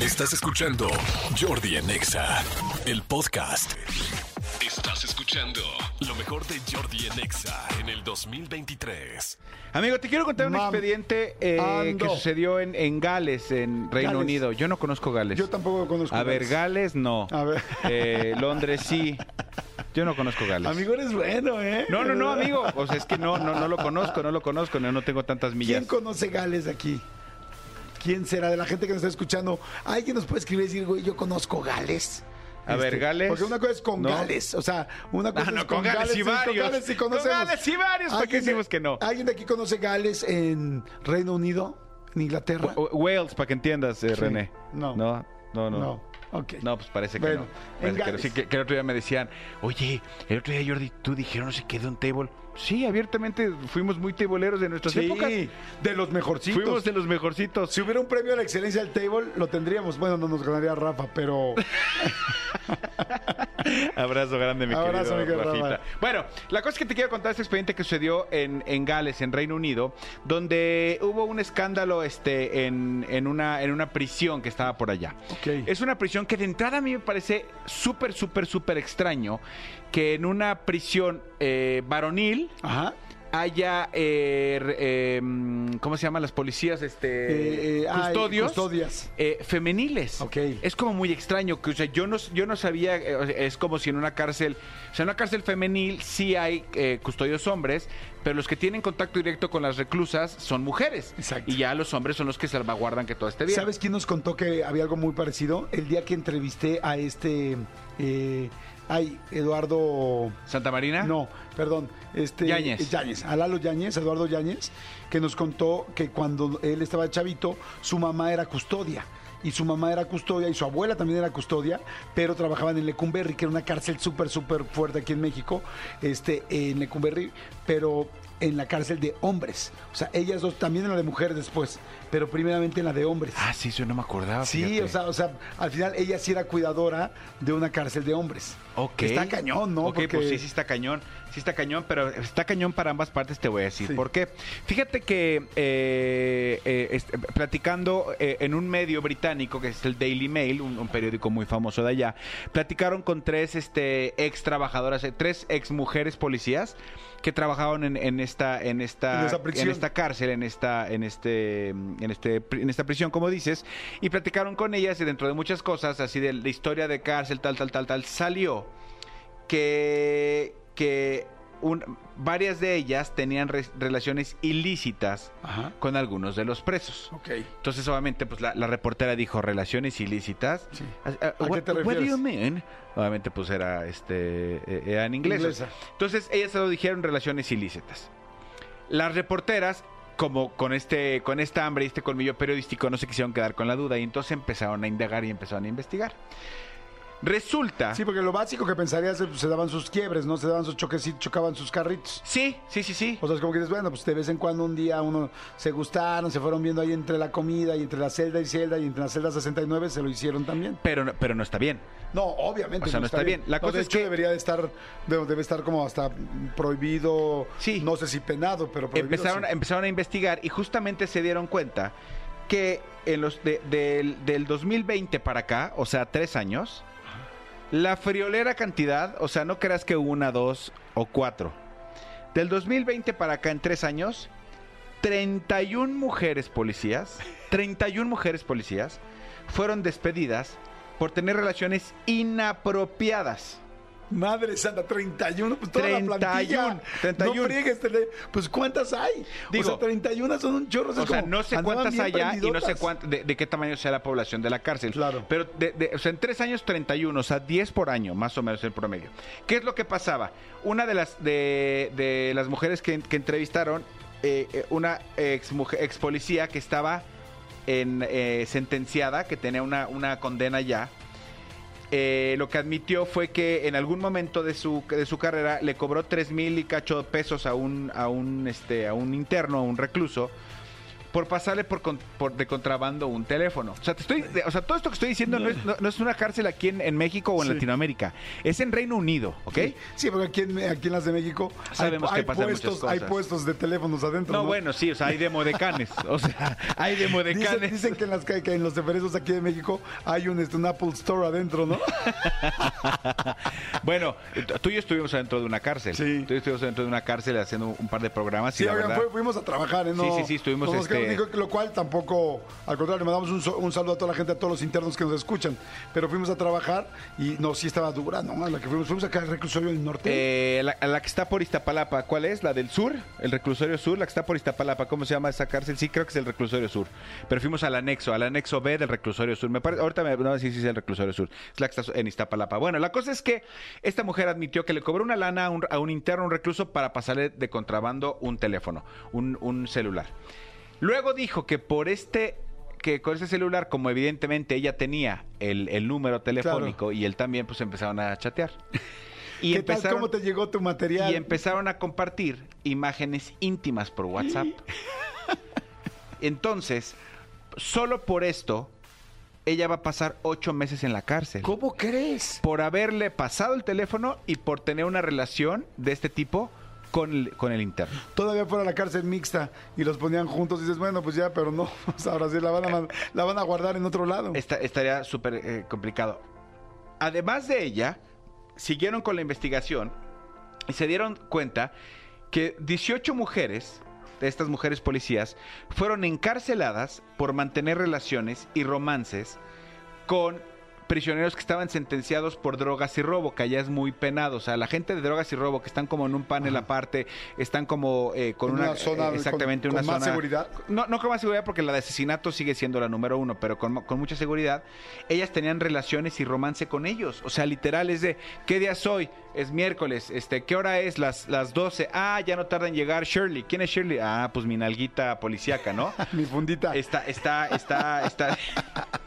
Estás escuchando Jordi en Exa, el podcast. Estás escuchando lo mejor de Jordi en Exa en el 2023. Amigo, te quiero contar un Mam. expediente eh, que Ando. sucedió en, en Gales, en Reino Gales. Unido. Yo no conozco Gales. Yo tampoco conozco A ver, Gales. Gales no. A ver. Eh, Londres sí. Yo no conozco Gales. Amigo, eres bueno, ¿eh? No, no, no, amigo. O sea, es que no, no, no lo conozco, no lo conozco, no, no tengo tantas millas. ¿Quién conoce Gales aquí? ¿Quién será de la gente que nos está escuchando? ¿Alguien nos puede escribir y decir, güey, yo conozco Gales? Este, A ver, Gales. Porque una cosa es con No. Gales, o sea, una cosa Ah, no, es con Gales y con varios. Gales sí Con conocemos. Gales y varios, ¿para qué ¿Alguien de- decimos que no? ¿Alguien de aquí conoce Gales en Reino Unido, en Inglaterra? W- Wales, para que entiendas, eh. René. No. No, no, no. No, No, pues parece que Bueno, no. Parece que, no. Sí, que, que el otro día me decían, oye, el otro día Jordi, tú dijeron no sé qué de un table. Sí, abiertamente fuimos muy tableeros de nuestras Sí, épocas. de los mejorcitos. Fuimos de los mejorcitos. Si hubiera un premio a la excelencia del table, lo tendríamos. Bueno, no nos ganaría Rafa, pero... Abrazo grande, mi Abrazo, querido Rafita. Bueno, la cosa es que te quiero contar este expediente que sucedió en, en Gales, en Reino Unido, donde hubo un escándalo este, en, en una, en una prisión que estaba por allá. Ok. Es una prisión que de entrada a mí me parece súper, súper, súper extraño que en una prisión eh, varonil Ajá. Haya, eh, eh, mm, ¿cómo se llaman las policías? Este, Eh, eh, ay, custodios. custodias. eh, femeniles. Ok. Es como muy extraño, que o sea, yo no, yo no sabía, es como si en una cárcel, o sea, en una cárcel femenil sí hay eh, custodios hombres, pero los que tienen contacto directo con las reclusas son mujeres. Exacto. Y ya los hombres son los que salvaguardan que todo esté bien. ¿Sabes quién nos contó que había algo muy parecido? El día que entrevisté a este... eh, ay, Eduardo... Santa Marina. No, perdón. Este, Yáñez. Yáñez, a Lalo Yáñez, Eduardo Yáñez, que nos contó que cuando él estaba chavito, su mamá era custodia. Y su mamá era custodia y su abuela también era custodia, pero trabajaban en Lecumberri, que era una cárcel súper, súper fuerte aquí en México, este, en Lecumberri, pero en la cárcel de hombres. O sea, ellas dos, también en la de mujeres después, pero primeramente en la de hombres. Ah, sí, eso no me acordaba. Sí, o sea, o sea, al final ella sí era cuidadora de una cárcel de hombres. Ok. Está cañón, ¿no? Ok, Porque- pues sí, sí está cañón. Sí está cañón, pero está cañón para ambas partes, te voy a decir. Sí. ¿Por qué? Fíjate que eh, eh, este, platicando eh, en un medio británico, que es el Daily Mail, un, un periódico muy famoso de allá, platicaron con tres este, ex trabajadoras, eh, tres ex mujeres policías que trabajaban en, en esta en esta En esta cárcel en esta en este en este en esta prisión como dices y platicaron con ellas y dentro de muchas cosas así de la historia de cárcel tal tal tal tal salió que, que un- varias de ellas tenían re- relaciones ilícitas Ajá. con algunos de los presos. Entonces, obviamente, pues la, la reportera dijo relaciones ilícitas. Sí. Ah, ah, ¿A qué what- te what do refieres? you mean? Obviamente, pues era este eh, era en inglés. Inglesa. Entonces, ellas se lo dijeron relaciones ilícitas. Las reporteras, como con este, con esta hambre y este colmillo periodístico, no se quisieron quedar con la duda y entonces empezaron a indagar y empezaron a investigar. Resulta. Sí, porque lo básico que pensarías es pues, se daban sus quiebres, ¿no? Se daban sus choquecitos, chocaban sus carritos. Sí, sí, sí, sí. O sea, es como que dices, bueno, pues de vez en cuando un día uno se gustaron, se fueron viendo ahí entre la comida y entre la celda y celda y entre la celda 69 se lo hicieron también. Pero, no- pero no está bien. No, obviamente. O sea, no está bien. La No, cosa de es hecho, que- debería de estar, debe, estar como hasta prohibido. Sí. No sé si penado, pero prohibido. Empezaron, sí. empezaron a investigar y justamente se dieron cuenta que en los de- del, del 2020 para acá, o sea, tres años, la friolera cantidad, o sea, no creas que una, dos o cuatro. Del 2020 para acá, en tres años, 31 mujeres policías, 31 mujeres policías fueron despedidas por tener relaciones inapropiadas. Madre santa, 31, pues toda 31, la plantilla. 31. No friegues, pues ¿cuántas hay? Digo, o sea, 31 son un chorro. O sea, no sé cuántas allá y no sé cuánto, de, de qué tamaño sea la población de la cárcel. Claro. Pero, de, de- o sea, en tres años 31, o sea, 10 por año, más o menos el promedio. ¿Qué es lo que pasaba? Una de las, de, de las mujeres que, que entrevistaron, eh, eh, una ex, mujer, ex policía que estaba en, eh, sentenciada, que tenía una, una condena ya, eh, lo que admitió fue que en algún momento de su, de su carrera le cobró tres mil y cacho pesos a un, a un, este, a un interno, a un recluso, por pasarle por, con- por de contrabando un teléfono. O sea, te estoy, o sea, todo esto que estoy diciendo no es, no- no es una cárcel aquí en, en México o en Sí. Latinoamérica. Es en Reino Unido, ¿ok? Sí, porque aquí en, aquí en las de México hay, Sabemos que hay puestos, hay cosas. puestos de teléfonos adentro. No, No, bueno, sí, o sea, hay de modecanes. O sea, hay de Dicen, modecanes. dicen que, en las, que en los deferesos aquí de México hay un, este, un Apple Store adentro, ¿no? Bueno, tú y yo estuvimos adentro de una cárcel. Sí. Tú y yo estuvimos adentro de una cárcel haciendo un par de programas. Sí, y la oigan, verdad, fuimos a trabajar, ¿eh? No, Sí, sí, sí, estuvimos, este- digo, lo cual tampoco, al contrario, mandamos un, un saludo a toda la gente, a todos los internos que nos escuchan. Pero fuimos a trabajar y no, sí estaba dura, ¿no? La que fuimos, fuimos acá al reclusorio del norte. Eh, la, la que está por Iztapalapa, ¿cuál es? ¿La del sur? ¿El reclusorio sur? La que está por Iztapalapa, ¿cómo se llama esa cárcel? Sí, creo que es el reclusorio sur. Pero fuimos al anexo, al anexo B del reclusorio sur. Me parece, ahorita me no, sí, sí, es el reclusorio sur. Es la que está en Iztapalapa. Bueno, la cosa es que esta mujer admitió que le cobró una lana a un, a un interno, un recluso, para pasarle de contrabando un teléfono, un, un celular. Luego dijo que por este que con ese celular, como evidentemente ella tenía el, el número telefónico y él también, pues empezaron a chatear. Y ¿Qué tal? empezaron, ¿Cómo te llegó tu material? y empezaron a compartir imágenes íntimas por WhatsApp. Entonces, solo por esto, ella va a pasar ocho meses en la cárcel. ¿Cómo crees? Por haberle pasado el teléfono y por tener una relación de este tipo con el, con el interno. Todavía fuera la cárcel mixta y los ponían juntos y dices, bueno, pues ya, pero no, pues ahora sí la van a, la van a guardar en otro lado. Esta- estaría súper eh, complicado. Además de ella, siguieron con la investigación y se dieron cuenta que 18 mujeres, de estas mujeres policías, fueron encarceladas por mantener relaciones y romances con prisioneros que estaban sentenciados por drogas y robo, que allá es muy penado. O sea, la gente de drogas y robo que están como en un panel aparte, están como eh, con una, una zona eh, exactamente con- una con más zona- seguridad. No, no con más seguridad porque la de asesinato sigue siendo la número uno, pero con, con mucha seguridad. Ellas tenían relaciones y romance con ellos. O sea, literal es de, ¿qué día es hoy? Es miércoles. Este, ¿Qué hora es? Las, las 12. Ah, ya no tarda en llegar Shirley. ¿Quién es Shirley? Ah, pues mi nalguita policíaca, ¿no? Mi fundita. Está, está, está, está.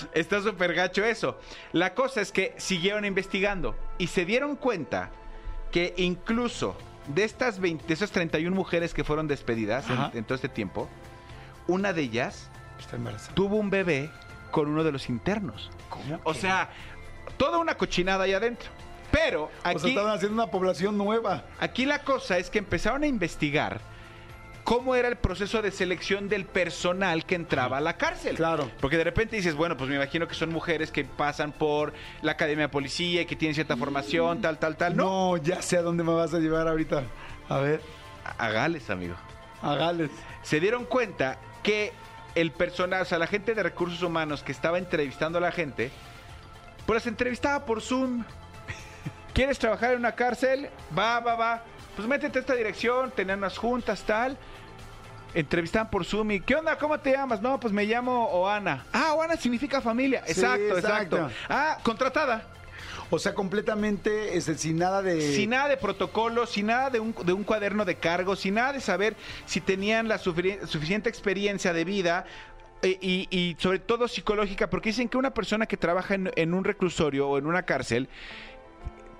Está súper gacho eso. La cosa es que siguieron investigando y se dieron cuenta que incluso de estas 20, de esas 31 mujeres que fueron despedidas en, en todo este tiempo, una de ellas Está tuvo un bebé con uno de los internos. ¿Cómo O sea, toda una cochinada ahí adentro. Pero O sea, aquí, estaban haciendo una población nueva. aquí la cosa es que empezaron a investigar cómo era el proceso de selección del personal que entraba a la cárcel. Claro. Porque de repente dices, bueno, pues me imagino que son mujeres que pasan por la academia de policía y que tienen cierta formación, tal, tal, tal. No, No, ya sé a dónde me vas a llevar ahorita. A ver, a Gales, amigo. a Gales. Se dieron cuenta que el personal, o sea, la gente de recursos humanos que estaba entrevistando a la gente, pues las entrevistaba por Zoom. ¿Quieres trabajar en una cárcel? Va, va, va. Pues métete a esta dirección, tenían unas juntas, tal. Entrevistaban por Zoom y ¿qué onda? ¿Cómo te llamas? No, pues me llamo Oana. Ah, Oana significa familia. Sí, exacto, exacto, exacto. Ah, contratada. O sea, completamente este, sin nada de. Sin nada de protocolo, sin nada de un, de un cuaderno de cargo, sin nada de saber si tenían la suficiente experiencia de vida. eh, Y, y sobre todo psicológica, porque dicen que una persona que trabaja en, en un reclusorio o en una cárcel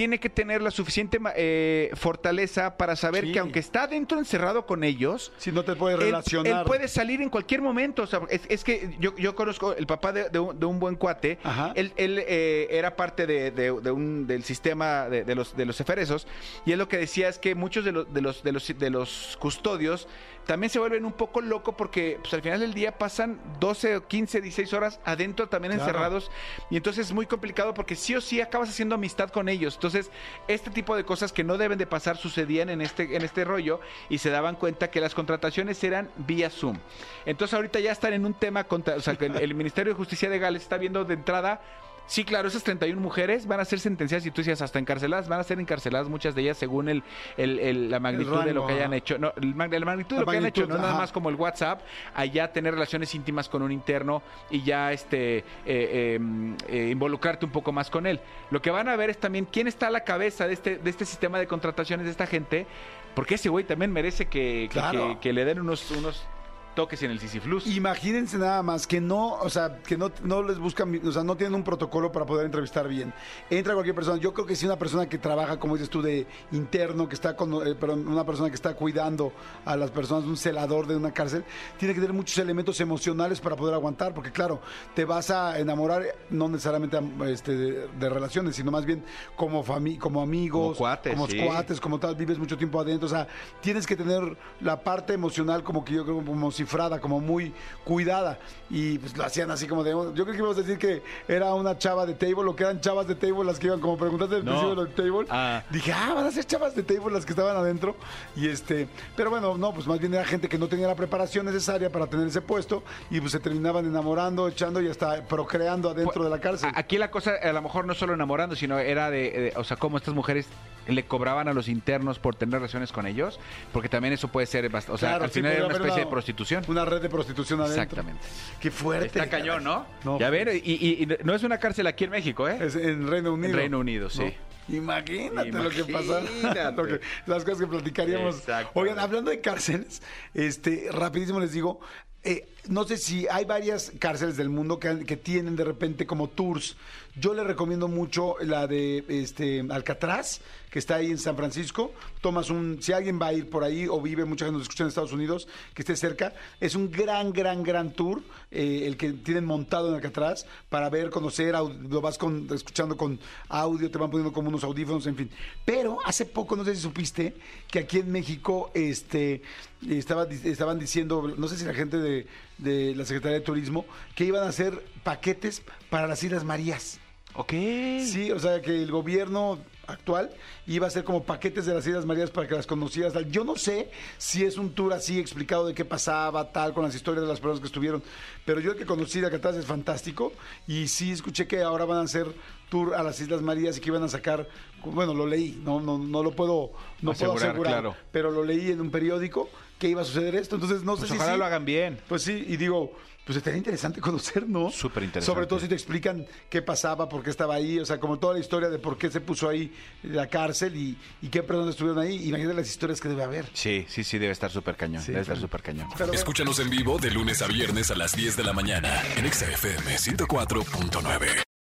tiene que tener la suficiente eh, fortaleza para saber Sí. que aunque está dentro encerrado con ellos, Si no te puedes él, relacionar. él puede salir en cualquier momento. O sea, es, es que yo, yo conozco el papá de, de un, de un buen cuate. Ajá. Él, él, eh, era parte de, de- un, del sistema de, los, de los eferesos. Y él lo que decía es que muchos de los, de los, de los, de los custodios también se vuelven un poco locos porque pues, al final del día pasan 12, 15, 16 horas adentro también Claro. encerrados. Y entonces es muy complicado porque sí o sí acabas haciendo amistad con ellos. Entonces, este tipo de cosas que no deben de pasar sucedían en este, en este rollo y se daban cuenta que las contrataciones eran vía Zoom. Entonces, ahorita ya están en un tema contra, o sea, el, el Ministerio de Justicia de Gales está viendo de entrada. Sí, claro, esas 31 mujeres van a ser sentenciadas, y tú decías, hasta encarceladas, van a ser encarceladas muchas de ellas según el, el- el- la magnitud de lo que hayan ajá. hecho. No, la magnitud de La lo que hayan hecho, no nada más como el WhatsApp, allá tener relaciones íntimas con un interno y ya este eh, eh, eh, involucrarte un poco más con él. Lo que van a ver es también quién está a la cabeza de este, de este sistema de contrataciones de esta gente, porque ese güey también merece que, que- Claro. que- que le den unos, unos toques en el Sisiflus. Imagínense nada más que no, o sea, que no, no les buscan, o sea, no tienen un protocolo para poder entrevistar bien. Entra cualquier persona. Yo creo que si una persona que trabaja, como dices tú, de interno, que está con, eh, perdón, una persona que está cuidando a las personas, un celador de una cárcel, tiene que tener muchos elementos emocionales para poder aguantar, porque claro, te vas a enamorar, no necesariamente este, de, de relaciones, sino más bien como fami como amigos, Como cuates, como sí. cuates, como tal, vives mucho tiempo adentro, o sea, tienes que tener la parte emocional como que yo creo como cifrada, como muy cuidada y pues lo hacían así como de, yo creo que íbamos a decir que era una chava de table o que eran chavas de table las que iban como preguntaste al No. principio de los table. Ah. Dije, ah, van a ser chavas de table las que estaban adentro y este, pero bueno, no, pues más bien era gente que no tenía la preparación necesaria para tener ese puesto y pues se terminaban enamorando, echando y hasta procreando adentro de la cárcel. Aquí la cosa, a lo mejor no solo enamorando, sino era de, de- o sea, cómo estas mujeres le cobraban a los internos por tener relaciones con ellos, porque también eso puede ser, o sea, Claro, al sí, final era podría una especie de prostitución. Una red de prostitución adentro. Exactamente. Qué fuerte. Está cañón, ¿no? No. Ya ver, y, y- y no es una cárcel aquí en México, ¿eh? Es en Reino Unido. En Reino Unido, sí. ¿No? Imagínate, lo que pasa. Imagínate. Lo que- las cosas que platicaríamos. Exacto. Oigan, hablando de cárceles, este, rapidísimo les digo, eh, no sé si hay varias cárceles del mundo que, que tienen de repente como tours. Yo le recomiendo mucho la de este Alcatraz, que está ahí en San Francisco. Tomas un, si alguien va a ir por ahí o vive, mucha gente nos escucha en Estados Unidos, que esté cerca, es un gran, gran, gran tour, eh, el que tienen montado en Alcatraz, para ver, conocer, lo vas con, escuchando con audio, te van poniendo como unos audífonos, en fin. Pero hace poco, no sé si supiste, que aquí en México, este, estaba, estaban diciendo, no sé si la gente de, de la Secretaría de Turismo, que iban a hacer paquetes para las Islas Marías. Ok. Sí, o sea que el gobierno actual iba a hacer como paquetes de las Islas Marías para que las conocieras. Yo no sé si es un tour así explicado de qué pasaba, tal, con las historias de las personas que estuvieron, pero yo el que conocí de Alcatraz es fantástico y sí escuché que ahora van a hacer tour a las Islas Marías y que iban a sacar, bueno, lo leí, no, no, no lo puedo, no puedo Asegurar, asegurar, claro. pero lo leí en un periódico que iba a suceder esto, entonces no Pues sé si ojalá sí. lo hagan bien. Pues sí, y digo, pues estaría interesante conocer, ¿no? Súper interesante. Sobre todo si te explican qué pasaba, por qué estaba ahí, o sea, como toda la historia de por qué se puso ahí la cárcel y, y qué personas estuvieron ahí. Imagínate las historias que debe haber. Sí, sí, sí, debe estar súper cañón. Sí, debe estar súper cañón. Pero Escúchanos en vivo de lunes a viernes a las 10 de la mañana en Exa FM 104.9.